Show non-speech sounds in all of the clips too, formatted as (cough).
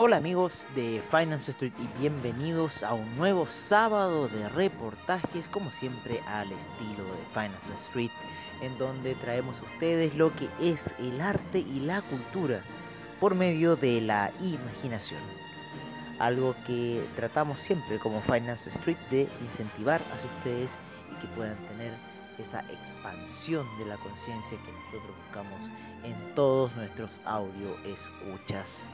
Hola amigos de Finance Street y bienvenidos a un nuevo sábado de reportajes, como siempre al estilo de Finance Street, en donde traemos a ustedes lo que es el arte y la cultura por medio de la imaginación. Algo que tratamos siempre como Finance Street de incentivar a ustedes y que puedan tener esa expansión de la conciencia que nosotros buscamos en todos nuestros audio escuchas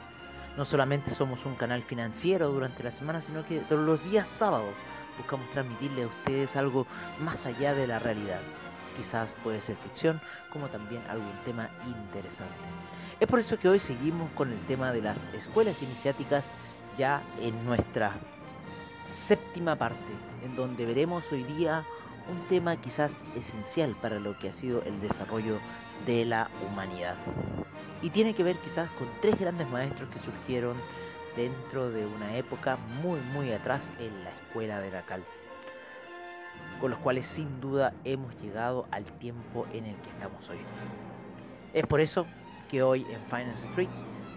no solamente somos un canal financiero durante la semana, sino que todos los días sábados buscamos transmitirle a ustedes algo más allá de la realidad. Quizás puede ser ficción, como también algún tema interesante. Es por eso que hoy seguimos con el tema de las escuelas iniciáticas ya en nuestra séptima parte, en donde veremos hoy día un tema quizás esencial para lo que ha sido el desarrollo de la humanidad. Y tiene que ver quizás con tres grandes maestros que surgieron dentro de una época muy muy atrás en la escuela de la cal, con los cuales sin duda hemos llegado al tiempo en el que estamos hoy. Es por eso que hoy en Finance Street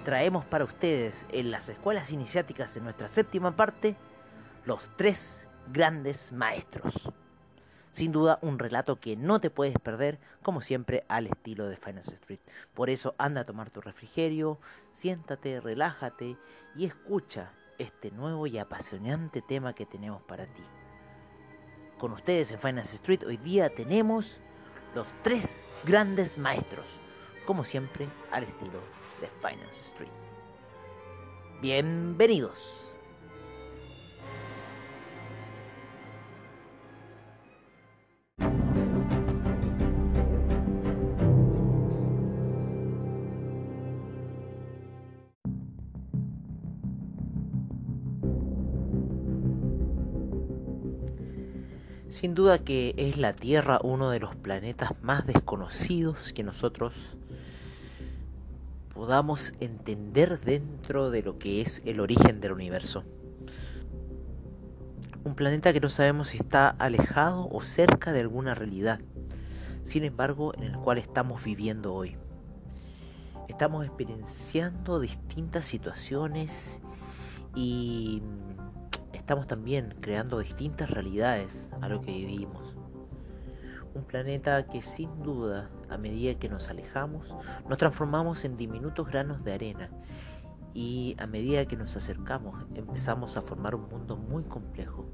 traemos para ustedes en las escuelas iniciáticas en nuestra séptima parte los tres grandes maestros. Sin duda un relato que no te puedes perder, como siempre, al estilo de Finance Street. Por eso anda a tomar tu refrigerio, siéntate, relájate y escucha este nuevo y apasionante tema que tenemos para ti. Con ustedes en Finance Street hoy día tenemos los tres grandes maestros, como siempre, al estilo de Finance Street. Bienvenidos. Sin duda que es la Tierra uno de los planetas más desconocidos que nosotros podamos entender dentro de lo que es el origen del universo. Un planeta que no sabemos si está alejado o cerca de alguna realidad, sin embargo en el cual estamos viviendo hoy. Estamos experienciando distintas situaciones y estamos también creando distintas realidades a lo que vivimos. Un planeta que sin duda, a medida que nos alejamos, nos transformamos en diminutos granos de arena y a medida que nos acercamos empezamos a formar un mundo muy complejo,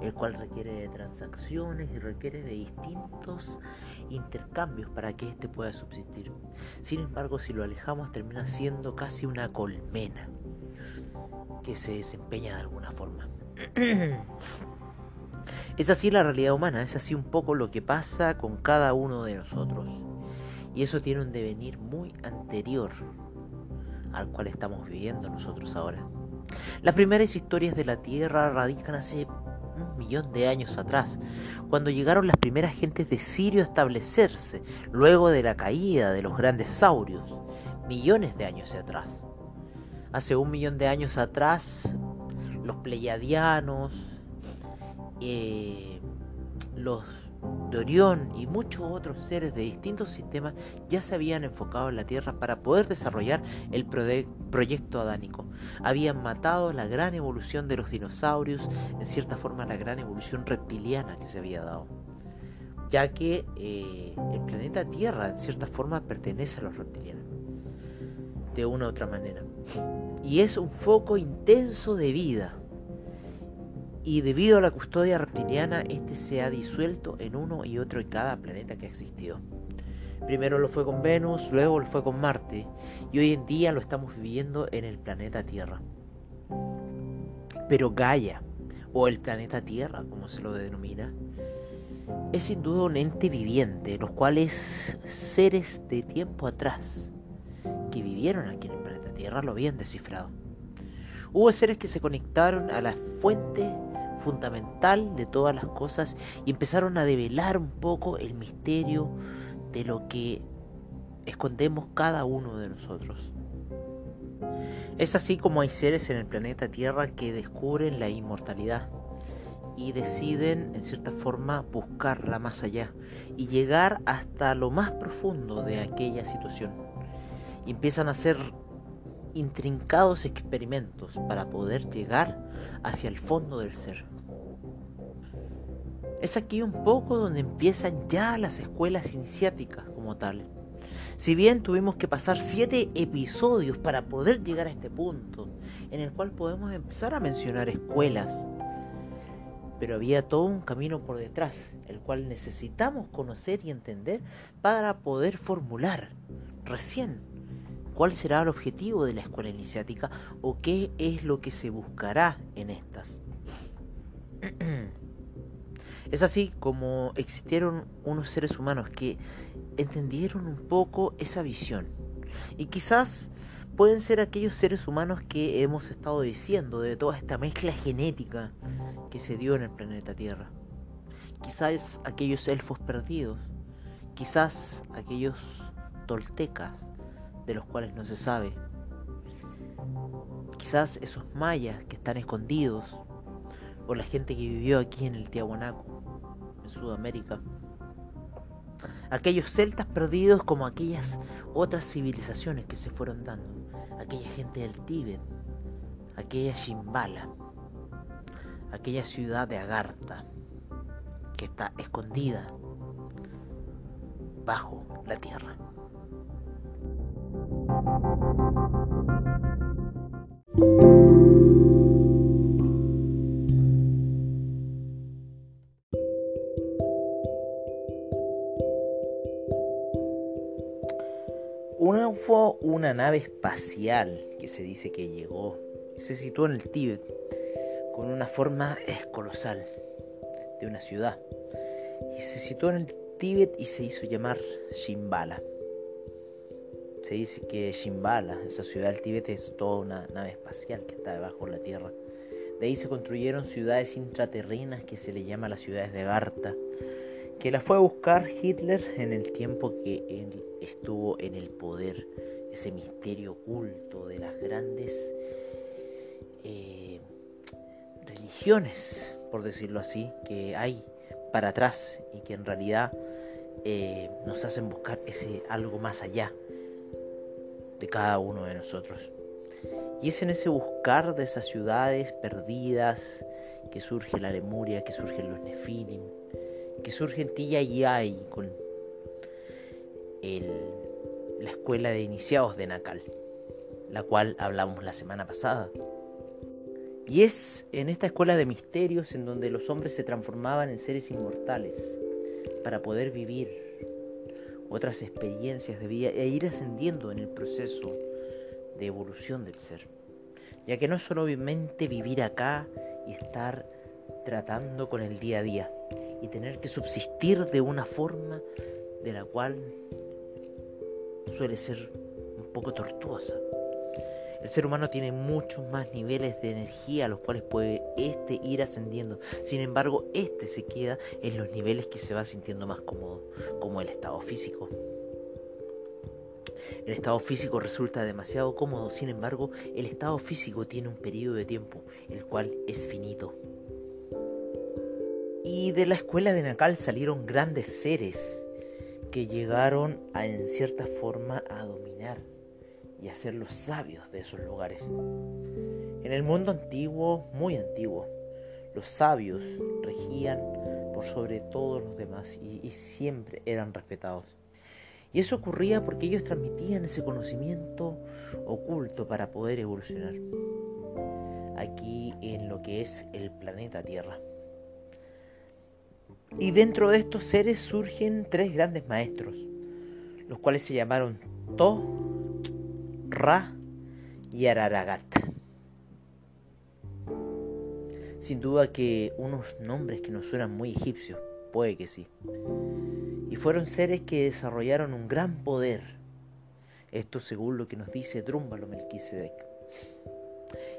el cual requiere de transacciones y requiere de distintos intercambios para que éste pueda subsistir. Sin embargo, si lo alejamos termina siendo casi una colmena que se desempeña de alguna forma. Es así la realidad humana, es así un poco lo que pasa con cada uno de nosotros. Y eso tiene un devenir muy anterior al cual estamos viviendo nosotros ahora. Las primeras historias de la Tierra radican hace un millón de años atrás, cuando llegaron las primeras gentes de Sirio a establecerse, luego de la caída de los grandes saurios, millones de años atrás. Hace un millón de años atrás, los pleiadianos, eh, los de Orión y muchos otros seres de distintos sistemas ya se habían enfocado en la Tierra para poder desarrollar el proyecto adánico. Habían matado la gran evolución de los dinosaurios, en cierta forma la gran evolución reptiliana que se había dado. Ya que eh, el planeta Tierra en cierta forma pertenece a los reptilianos. De una u otra manera. Y es un foco intenso de vida y debido a la custodia reptiliana, este se ha disuelto en uno y otro y cada planeta que ha existido. Primero lo fue con Venus, luego lo fue con Marte, y hoy en día lo estamos viviendo en el planeta Tierra. Pero Gaia, o el planeta Tierra, como se lo denomina, es sin duda un ente viviente, los cuales seres de tiempo atrás que vivieron aquí en el planeta Tierra lo habían descifrado. Hubo seres que se conectaron a la fuente fundamental de todas las cosas y empezaron a develar un poco el misterio de lo que escondemos cada uno de nosotros. Es así como hay seres en el planeta Tierra que descubren la inmortalidad y deciden en cierta forma buscarla más allá y llegar hasta lo más profundo de aquella situación. Empiezan a hacer intrincados experimentos para poder llegar hacia el fondo del ser. Es aquí un poco donde empiezan ya las escuelas iniciáticas como tal. Si bien tuvimos que pasar siete episodios para poder llegar a este punto, en el cual podemos empezar a mencionar escuelas, pero había todo un camino por detrás, el cual necesitamos conocer y entender para poder formular recién cuál será el objetivo de la escuela iniciática o qué es lo que se buscará en estas. (clears throat) Es así como existieron unos seres humanos que entendieron un poco esa visión. Y quizás pueden ser aquellos seres humanos que hemos estado diciendo de toda esta mezcla genética que se dio en el planeta Tierra. Quizás aquellos elfos perdidos, quizás aquellos toltecas de los cuales no se sabe, quizás esos mayas que están escondidos, o la gente que vivió aquí en el Tiahuanaco, en Sudamérica. Aquellos celtas perdidos como aquellas otras civilizaciones que se fueron dando aquella gente del Tíbet, aquella Shimbala, aquella ciudad de Agartha que está escondida bajo la tierra. Una nave espacial que se dice que llegó y se situó en el Tíbet con una forma colosal de una ciudad. Y se situó en el Tíbet y se hizo llamar Shimbala. Se dice que Shimbala, esa ciudad del Tíbet, es toda una nave espacial que está debajo de la Tierra. De ahí se construyeron ciudades intraterrenas que se le llama las ciudades de Garta que la fue a buscar Hitler en el tiempo que él estuvo en el poder, ese misterio oculto de las grandes eh, religiones, por decirlo así, que hay para atrás y que en realidad eh, nos hacen buscar ese algo más allá de cada uno de nosotros. Y es en ese buscar de esas ciudades perdidas que surge la Lemuria, que surgen los Nefilim, que surge en Tilla y hay con la escuela de iniciados de Nacal, la cual hablamos la semana pasada. Y es en esta escuela de misterios en donde los hombres se transformaban en seres inmortales para poder vivir otras experiencias de vida e ir ascendiendo en el proceso de evolución del ser. Ya que no es solamente vivir acá y estar tratando con el día a día, y tener que subsistir de una forma de la cual suele ser un poco tortuosa. El ser humano tiene muchos más niveles de energía a los cuales puede este ir ascendiendo. Sin embargo, este se queda en los niveles que se va sintiendo más cómodo, como el estado físico. El estado físico resulta demasiado cómodo, sin embargo, el estado físico tiene un periodo de tiempo, el cual es finito. Y de la escuela de Nacal salieron grandes seres llegaron a en cierta forma a dominar y a ser los sabios de esos lugares. En el mundo antiguo, muy antiguo, los sabios regían por sobre todos los demás y siempre eran respetados. Y eso ocurría porque ellos transmitían ese conocimiento oculto para poder evolucionar aquí en lo que es el planeta Tierra. Y dentro de estos seres surgen tres grandes maestros, los cuales se llamaron To, Ra y Araragat. Sin duda que unos nombres que nos suenan muy egipcios, puede que sí. Y fueron seres que desarrollaron un gran poder Esto según lo que nos dice Drúmbalo Melquisedec.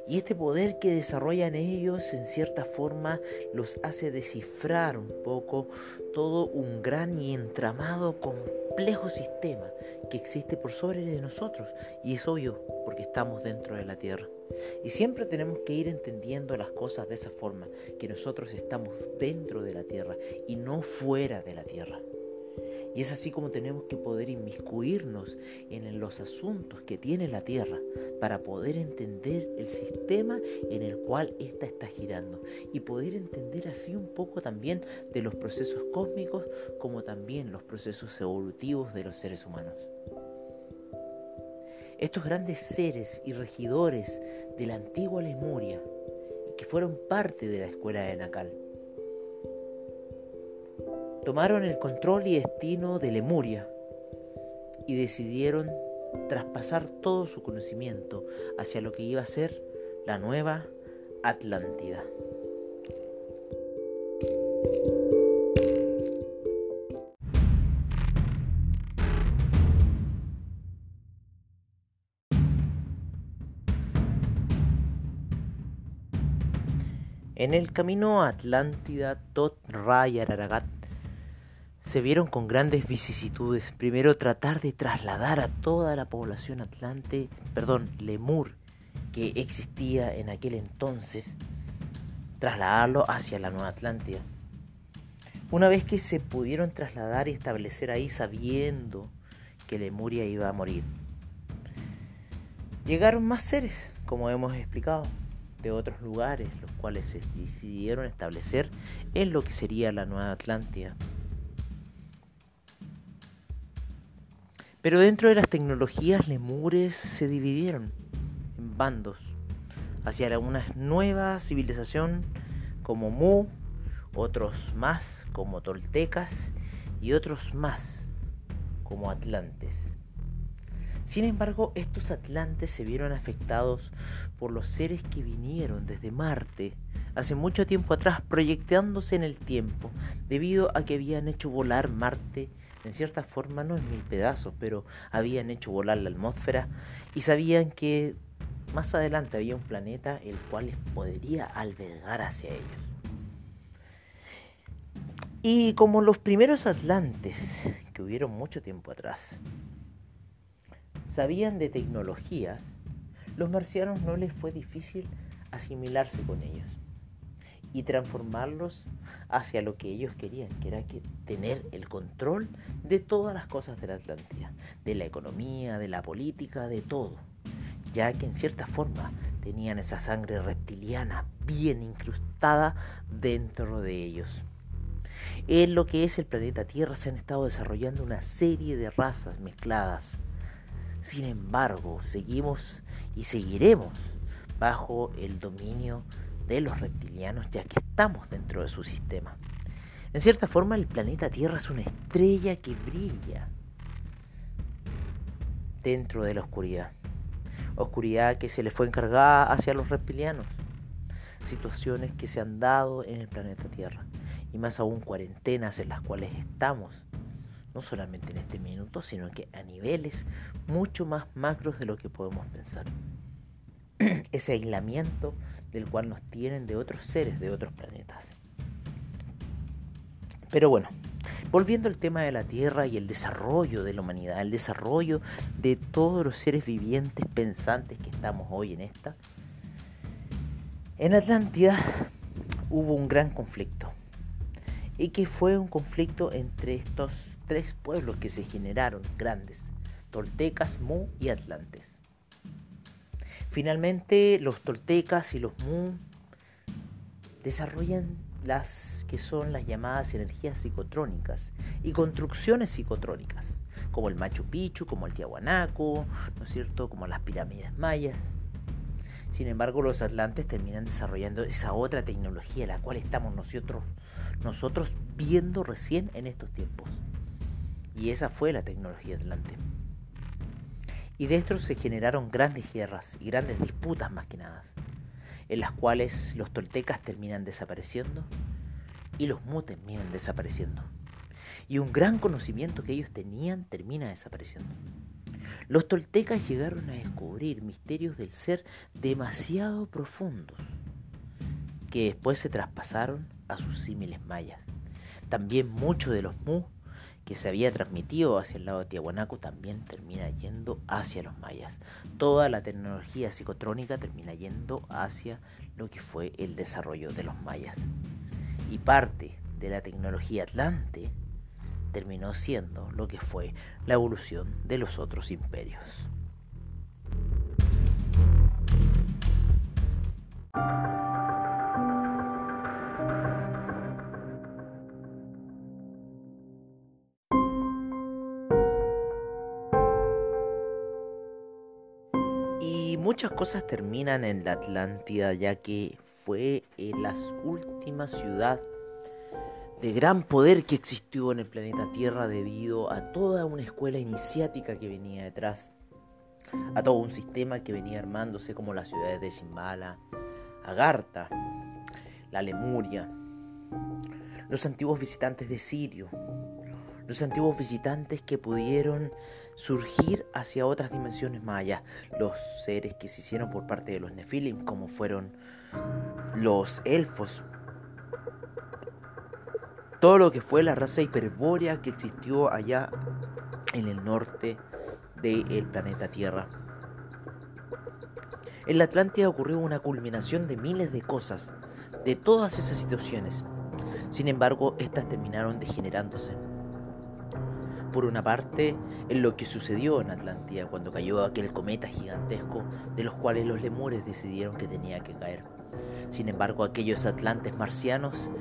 Y este poder que desarrollan ellos en cierta forma los hace descifrar un poco todo un gran y entramado complejo sistema que existe por sobre de nosotros. Y es obvio porque estamos dentro de la Tierra. Y siempre tenemos que ir entendiendo las cosas de esa forma, que nosotros estamos dentro de la Tierra y no fuera de la Tierra. Y es así como tenemos que poder inmiscuirnos en los asuntos que tiene la Tierra para poder entender el sistema en el cual ésta está girando y poder entender así un poco también de los procesos cósmicos como también los procesos evolutivos de los seres humanos. Estos grandes seres y regidores de la antigua Lemuria, que fueron parte de la escuela de Nacal, tomaron el control y destino de Lemuria y decidieron traspasar todo su conocimiento hacia lo que iba a ser la nueva Atlántida. En el camino a Atlántida, Tot Ray Araragat se vieron con grandes vicisitudes. Primero tratar de trasladar a toda la población atlante, perdón, lemur, que existía en aquel entonces, trasladarlo hacia la Nueva Atlántida. Una vez que se pudieron trasladar y establecer ahí sabiendo que Lemuria iba a morir, llegaron más seres, como hemos explicado, de otros lugares, los cuales se decidieron establecer en lo que sería la Nueva Atlántida. Pero dentro de las tecnologías lemures se dividieron en bandos hacia una nueva civilización como Mu, otros más como toltecas y otros más como atlantes. Sin embargo, estos atlantes se vieron afectados por los seres que vinieron desde Marte hace mucho tiempo atrás, proyectándose en el tiempo, debido a que habían hecho volar Marte en cierta forma no en mil pedazos, pero habían hecho volar la atmósfera y sabían que más adelante había un planeta el cual les podría albergar hacia ellos. Y como los primeros atlantes que hubieron mucho tiempo atrás sabían de tecnología, los marcianos no les fue difícil asimilarse con ellos y transformarlos hacia lo que ellos querían, que era que tener el control de todas las cosas de la Atlántida, de la economía, de la política, de todo, ya que en cierta forma tenían esa sangre reptiliana bien incrustada dentro de ellos. En lo que es el planeta Tierra se han estado desarrollando una serie de razas mezcladas. Sin embargo, seguimos y seguiremos bajo el dominio de los reptilianos ya que estamos dentro de su sistema. En cierta forma el planeta Tierra es una estrella que brilla dentro de la oscuridad. Oscuridad que se le fue encargada hacia los reptilianos. Situaciones que se han dado en el planeta Tierra. Y más aún cuarentenas en las cuales estamos. No solamente en este minuto, sino que a niveles mucho más macros de lo que podemos pensar. (clears throat) Ese aislamiento del cual nos tienen de otros seres de otros planetas. Pero bueno, volviendo al tema de la Tierra y el desarrollo de la humanidad, el desarrollo de todos los seres vivientes pensantes que estamos hoy en esta, en Atlántida hubo un gran conflicto. Y que fue un conflicto entre estos tres pueblos que se generaron grandes, toltecas, mu y atlantes. Finalmente, los toltecas y los mu desarrollan las que son las llamadas energías psicotrónicas y construcciones psicotrónicas, como el Machu Picchu, como el Tiahuanaco, ¿no es cierto?, como las pirámides mayas. Sin embargo, los atlantes terminan desarrollando esa otra tecnología, la cual estamos nosotros, nosotros viendo recién en estos tiempos. Y esa fue la tecnología atlante. Y de esto se generaron grandes guerras y grandes disputas más que nada, en las cuales los toltecas terminan desapareciendo y los mu terminan desapareciendo. Y un gran conocimiento que ellos tenían termina desapareciendo. Los toltecas llegaron a descubrir misterios del ser demasiado profundos, que después se traspasaron a sus símiles mayas. También mucho de los mu que se había transmitido hacia el lado de Tiahuanaco también termina yendo hacia los mayas. Toda la tecnología psicotrónica termina yendo hacia lo que fue el desarrollo de los mayas. Y parte de la tecnología atlante terminó siendo lo que fue la evolución de los otros imperios. Muchas cosas terminan en la Atlántida, ya que fue la última ciudad de gran poder que existió en el planeta Tierra debido a toda una escuela iniciática que venía detrás, a todo un sistema que venía armándose como las ciudades de Shimbala, Agartha, la Lemuria, los antiguos visitantes de Sirio, los antiguos visitantes que pudieron surgir hacia otras dimensiones mayas, los seres que se hicieron por parte de los Nefilim, como fueron los elfos, todo lo que fue la raza hiperbórea que existió allá en el norte del planeta Tierra. En la Atlántida ocurrió una culminación de miles de cosas, de todas esas situaciones. Sin embargo, estas terminaron degenerándose por una parte, en lo que sucedió en Atlántida cuando cayó aquel cometa gigantesco de los cuales los lemures decidieron que tenía que caer. Sin embargo, aquellos atlantes marcianos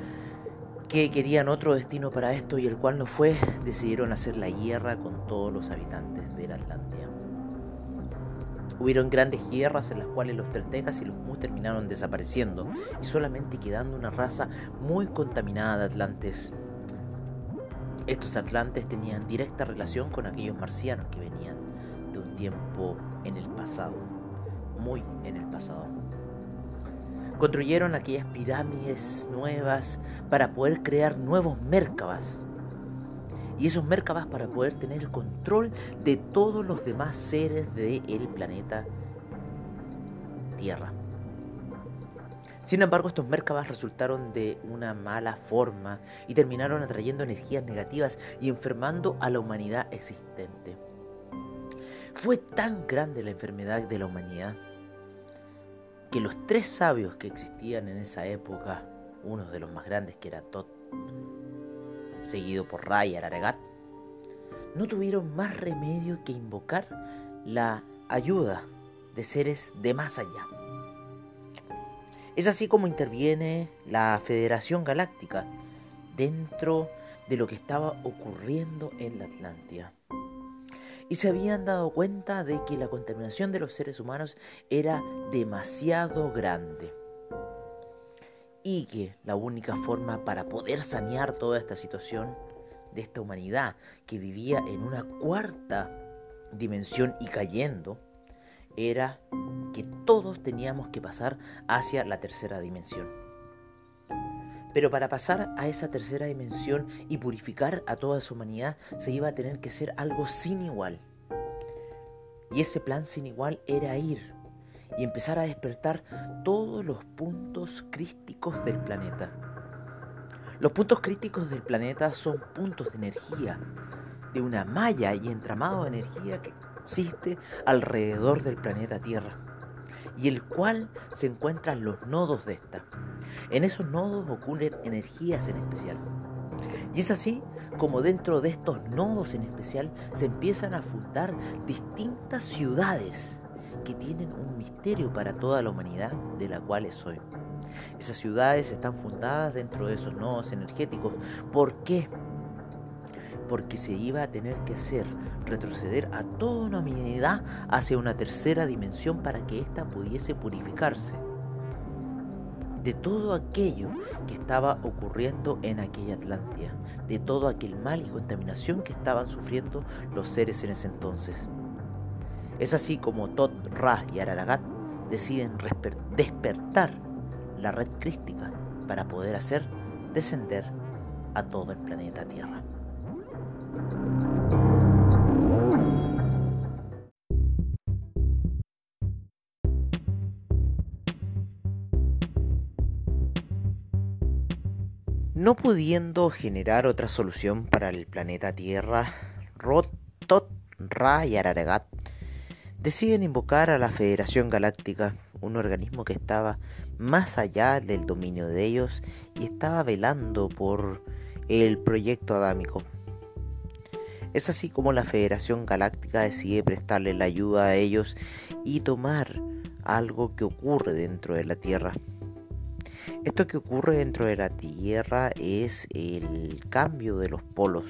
que querían otro destino para esto y el cual no fue, decidieron hacer la guerra con todos los habitantes de la Atlántida. Hubieron grandes guerras en las cuales los teltecas y los mu terminaron desapareciendo y solamente quedando una raza muy contaminada de atlantes estos atlantes tenían directa relación con aquellos marcianos que venían de un tiempo en el pasado, muy en el pasado. Construyeron aquellas pirámides nuevas para poder crear nuevos Merkabas. Y esos Merkabas para poder tener el control de todos los demás seres del planeta Tierra. Sin embargo, estos Merkabas resultaron de una mala forma y terminaron atrayendo energías negativas y enfermando a la humanidad existente. Fue tan grande la enfermedad de la humanidad que los tres sabios que existían en esa época, uno de los más grandes que era Tot, seguido por Ray Aragat, no tuvieron más remedio que invocar la ayuda de seres de más allá. Es así como interviene la Federación Galáctica dentro de lo que estaba ocurriendo en la Atlántida. Y se habían dado cuenta de que la contaminación de los seres humanos era demasiado grande. Y que la única forma para poder sanear toda esta situación de esta humanidad que vivía en una cuarta dimensión y cayendo, era que todos teníamos que pasar hacia la tercera dimensión. Pero para pasar a esa tercera dimensión y purificar a toda su humanidad se iba a tener que hacer algo sin igual. Y ese plan sin igual era ir y empezar a despertar todos los puntos críticos del planeta. Los puntos críticos del planeta son puntos de energía, de una malla y entramado de energía que existe alrededor del planeta Tierra y el cual se encuentran los nodos de esta. En esos nodos ocurren energías en especial. Y es así como dentro de estos nodos en especial se empiezan a fundar distintas ciudades que tienen un misterio para toda la humanidad de la cual soy. Esas ciudades están fundadas dentro de esos nodos energéticos. ¿Por qué? Porque se iba a tener que hacer retroceder a toda una humanidad hacia una tercera dimensión para que ésta pudiese purificarse de todo aquello que estaba ocurriendo en aquella Atlántida, de todo aquel mal y contaminación que estaban sufriendo los seres en ese entonces. Es así como Tot, Ra y Araragat deciden despertar la red crística para poder hacer descender a todo el planeta Tierra. No pudiendo generar otra solución para el planeta Tierra, Rotot, Ra y Araragat deciden invocar a la Federación Galáctica, un organismo que estaba más allá del dominio de ellos y estaba velando por el proyecto adámico. Es así como la Federación Galáctica decide prestarle la ayuda a ellos y tomar algo que ocurre dentro de la Tierra. Esto que ocurre dentro de la Tierra es el cambio de los polos.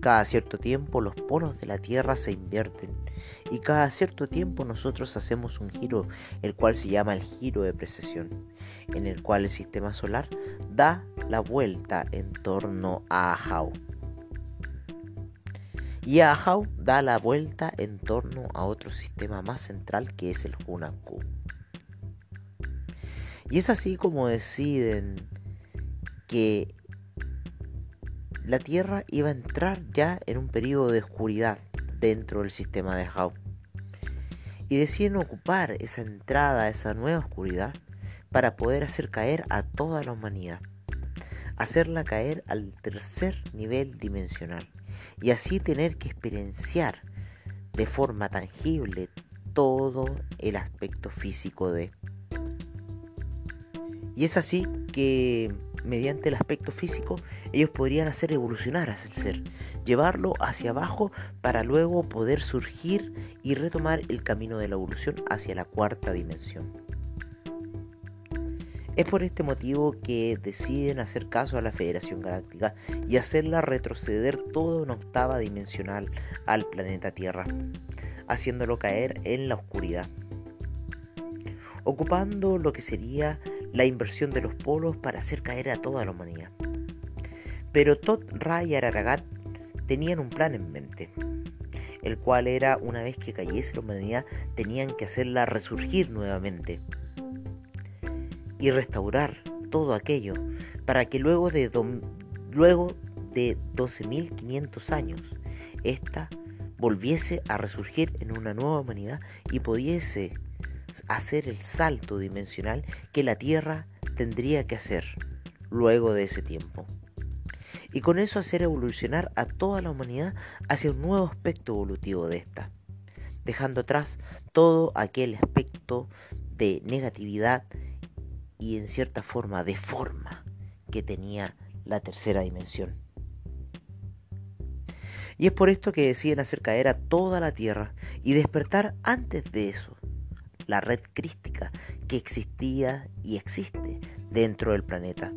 Cada cierto tiempo los polos de la Tierra se invierten y cada cierto tiempo nosotros hacemos un giro, el cual se llama el giro de precesión, en el cual el sistema solar da la vuelta en torno a Ahau. Y Ahau da la vuelta en torno a otro sistema más central que es el Hunanku. Y es así como deciden que la Tierra iba a entrar ya en un periodo de oscuridad dentro del sistema de Hau. Y deciden ocupar esa entrada, esa nueva oscuridad, para poder hacer caer a toda la humanidad. Hacerla caer al tercer nivel dimensional. Y así tener que experienciar de forma tangible todo el aspecto físico de. Y es así que mediante el aspecto físico, ellos podrían hacer evolucionar a el ser, llevarlo hacia abajo para luego poder surgir y retomar el camino de la evolución hacia la cuarta dimensión. Es por este motivo que deciden hacer caso a la Federación Galáctica y hacerla retroceder toda una octava dimensional al planeta Tierra, haciéndolo caer en la oscuridad, ocupando lo que sería la inversión de los polos para hacer caer a toda la humanidad. Pero Tot, Ra y Araragat tenían un plan en mente, el cual era una vez que cayese la humanidad tenían que hacerla resurgir nuevamente y restaurar todo aquello para que luego de, luego de 12.500 años ésta volviese a resurgir en una nueva humanidad y pudiese hacer el salto dimensional que la Tierra tendría que hacer luego de ese tiempo. Y con eso hacer evolucionar a toda la humanidad hacia un nuevo aspecto evolutivo de esta, dejando atrás todo aquel aspecto de negatividad y en cierta forma de forma que tenía la tercera dimensión. Y es por esto que deciden hacer caer a toda la Tierra y despertar antes de eso, la red crística que existía y existe dentro del planeta,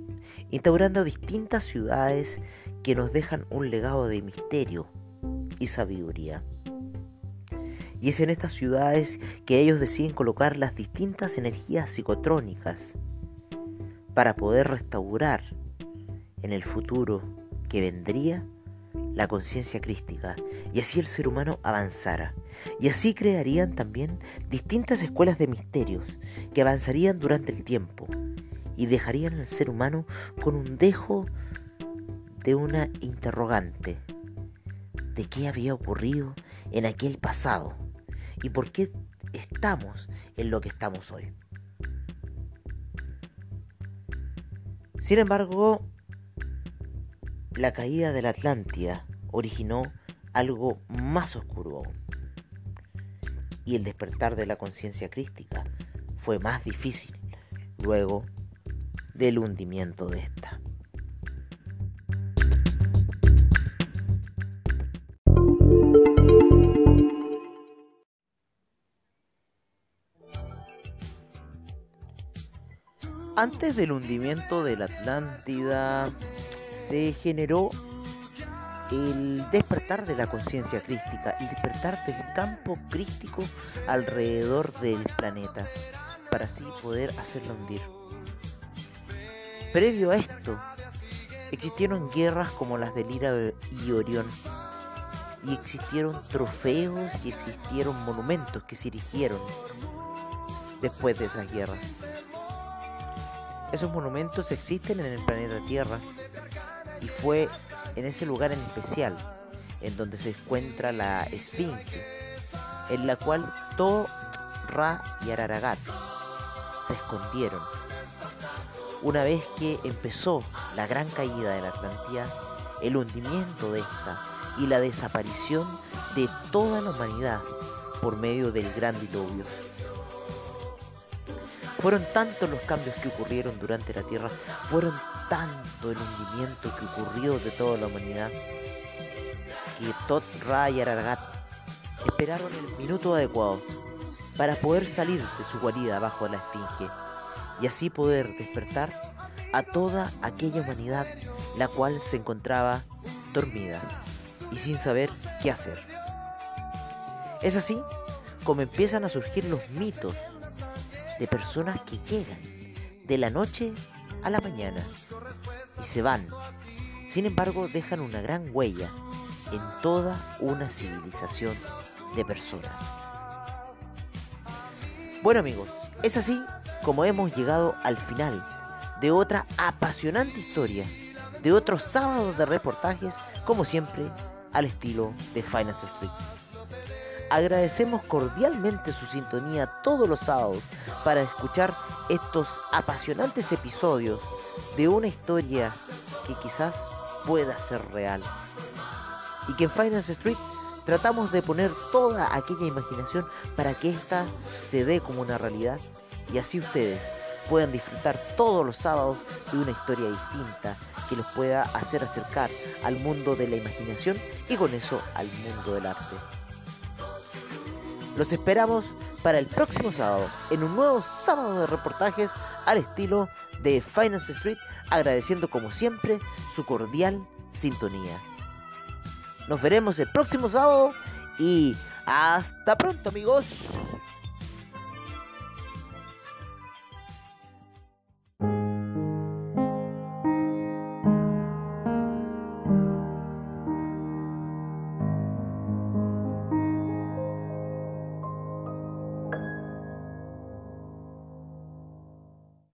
instaurando distintas ciudades que nos dejan un legado de misterio y sabiduría. Y es en estas ciudades que ellos deciden colocar las distintas energías psicotrónicas para poder restaurar en el futuro que vendría la conciencia crística y así el ser humano avanzara. Y así crearían también distintas escuelas de misterios que avanzarían durante el tiempo y dejarían al ser humano con un dejo de una interrogante de qué había ocurrido en aquel pasado y por qué estamos en lo que estamos hoy. Sin embargo, la caída de la Atlántida originó algo más oscuro aún. Y el despertar de la conciencia crística fue más difícil luego del hundimiento de esta. Antes del hundimiento de la Atlántida, se generó el despertar de la conciencia crística, el despertar del campo crístico alrededor del planeta, para así poder hacerlo hundir. Previo a esto, existieron guerras como las de Lira y Orión, y existieron trofeos y existieron monumentos que se erigieron después de esas guerras. Esos monumentos existen en el planeta Tierra y fue en ese lugar en especial en donde se encuentra la Esfinge, en la cual To, Ra y Araragat se escondieron. una vez que empezó la gran caída de la Atlántida, el hundimiento de esta y la desaparición de toda la humanidad por medio del gran diluvio. Fueron tantos los cambios que ocurrieron durante la Tierra, fueron tanto el hundimiento que ocurrió de toda la humanidad, que Tot Ra y Aragat esperaron el minuto adecuado para poder salir de su guarida bajo la esfinge y así poder despertar a toda aquella humanidad la cual se encontraba dormida y sin saber qué hacer. Es así como empiezan a surgir los mitos de personas que llegan de la noche a la mañana y se van. Sin embargo, dejan una gran huella en toda una civilización de personas. Bueno amigos, es así como hemos llegado al final de otra apasionante historia, de otro sábado de reportajes, como siempre, al estilo de Finance Street. Agradecemos cordialmente su sintonía todos los sábados para escuchar estos apasionantes episodios de una historia que quizás pueda ser real. Y que en Finance Street tratamos de poner toda aquella imaginación para que ésta se dé como una realidad y así ustedes puedan disfrutar todos los sábados de una historia distinta que los pueda hacer acercar al mundo de la imaginación y con eso al mundo del arte. Los esperamos para el próximo sábado en un nuevo sábado de reportajes al estilo de Finance Street, agradeciendo como siempre su cordial sintonía. Nos veremos el próximo sábado y hasta pronto amigos.